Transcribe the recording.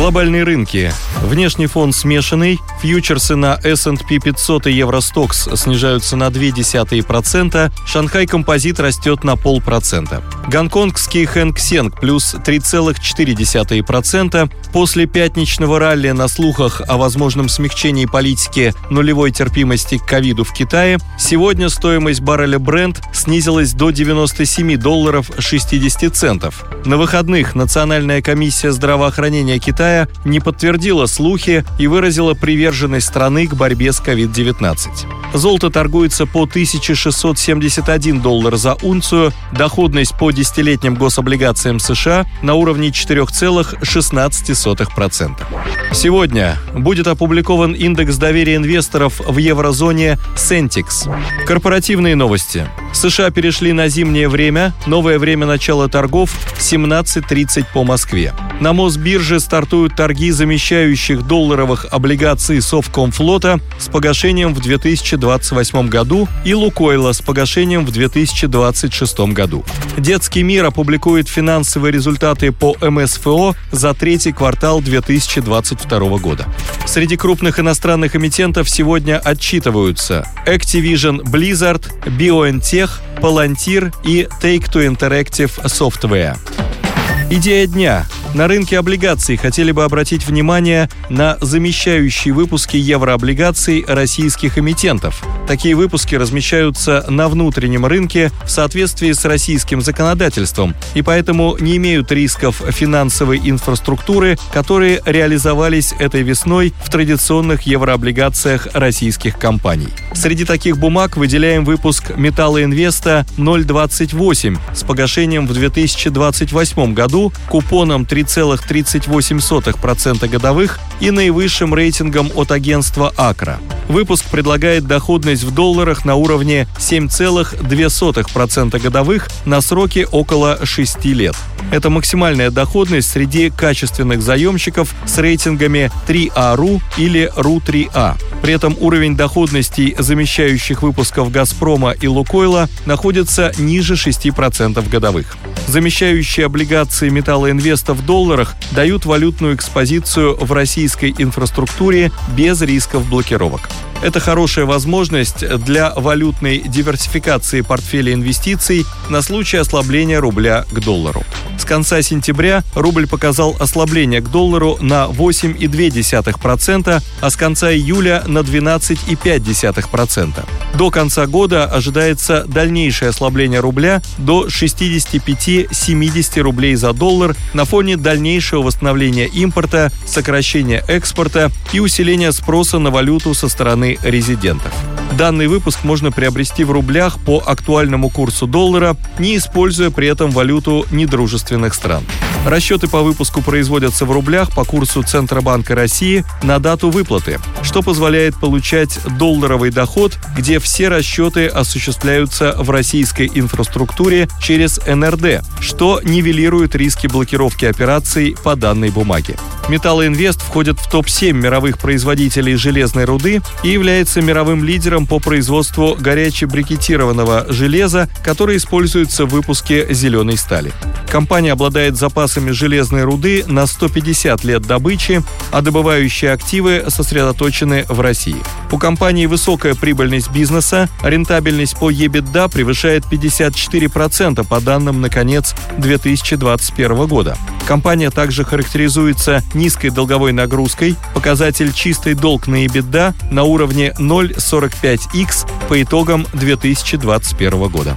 Глобальные рынки. Внешний фон смешанный. Фьючерсы на S&P 500 и Евростокс снижаются на 0,2%. Шанхай Композит растет на полпроцента. Гонконгский Хэнк Сенг плюс 3,4%. После пятничного ралли на слухах о возможном смягчении политики нулевой терпимости к ковиду в Китае, сегодня стоимость барреля Brent снизилась до 97 долларов 60 центов. На выходных Национальная комиссия здравоохранения Китая не подтвердила слухи и выразила приверженность страны к борьбе с COVID-19. Золото торгуется по 1671 доллар за унцию, доходность по десятилетним гособлигациям США на уровне 4,16%. Сегодня будет опубликован индекс доверия инвесторов в еврозоне Sentix. Корпоративные новости. США перешли на зимнее время, новое время начала торгов 17.30 по Москве. На Мосбирже стартуют торги замещающих долларовых облигаций Совкомфлота с погашением в 2028 году и Лукойла с погашением в 2026 году. Детский мир опубликует финансовые результаты по МСФО за третий квартал 2022 года. Среди крупных иностранных эмитентов сегодня отчитываются Activision Blizzard, BioNTech, Palantir и Take-Two Interactive Software. Идея дня. На рынке облигаций хотели бы обратить внимание на замещающие выпуски еврооблигаций российских эмитентов. Такие выпуски размещаются на внутреннем рынке в соответствии с российским законодательством и поэтому не имеют рисков финансовой инфраструктуры, которые реализовались этой весной в традиционных еврооблигациях российских компаний. Среди таких бумаг выделяем выпуск Металлоинвеста 028 с погашением в 2028 году купоном 3,38% годовых и наивысшим рейтингом от агентства Акра. Выпуск предлагает доходность в долларах на уровне 7,2% годовых на сроки около 6 лет. Это максимальная доходность среди качественных заемщиков с рейтингами 3А.ру или РУ-3А. При этом уровень доходностей замещающих выпусков «Газпрома» и «Лукойла» находится ниже 6% годовых. Замещающие облигации металлоинвеста в долларах дают валютную экспозицию в российской инфраструктуре без рисков блокировок. Это хорошая возможность для валютной диверсификации портфеля инвестиций на случай ослабления рубля к доллару. С конца сентября рубль показал ослабление к доллару на 8,2%, а с конца июля на 12,5%. До конца года ожидается дальнейшее ослабление рубля до 65-70 рублей за доллар на фоне дальнейшего восстановления импорта, сокращения экспорта и усиления спроса на валюту со стороны резидентов. Данный выпуск можно приобрести в рублях по актуальному курсу доллара, не используя при этом валюту недружественных стран. Расчеты по выпуску производятся в рублях по курсу Центробанка России на дату выплаты, что позволяет получать долларовый доход, где все расчеты осуществляются в российской инфраструктуре через НРД, что нивелирует риски блокировки операций по данной бумаге. Металлоинвест входит в топ-7 мировых производителей железной руды и является мировым лидером по производству горячебрикетированного железа, которое используется в выпуске зеленой стали. Компания обладает запасами железной руды на 150 лет добычи, а добывающие активы сосредоточены в России. У компании высокая прибыльность бизнеса, рентабельность по EBITDA превышает 54% по данным на конец 2021 года. Компания также характеризуется низкой долговой нагрузкой, показатель чистый долг на EBITDA на уровне 0,45x по итогам 2021 года.